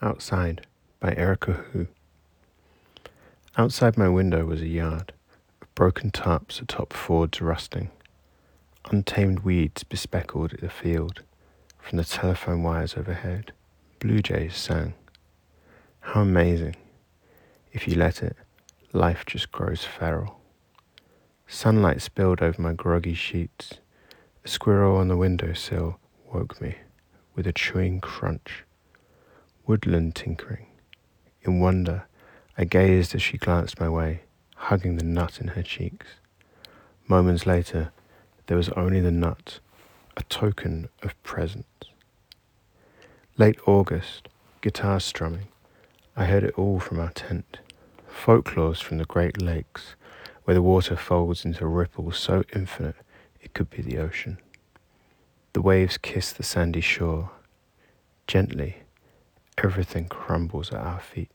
Outside by Erica Hu. Outside my window was a yard of broken tarps atop Fords rusting. Untamed weeds bespeckled the field. From the telephone wires overhead, blue jays sang. How amazing. If you let it, life just grows feral. Sunlight spilled over my groggy sheets. A squirrel on the window sill woke me with a chewing crunch. Woodland tinkering. In wonder, I gazed as she glanced my way, hugging the nut in her cheeks. Moments later, there was only the nut, a token of presence. Late August, guitar strumming. I heard it all from our tent. Folklores from the Great Lakes, where the water folds into ripples so infinite it could be the ocean. The waves kiss the sandy shore. Gently, everything crumbles at our feet.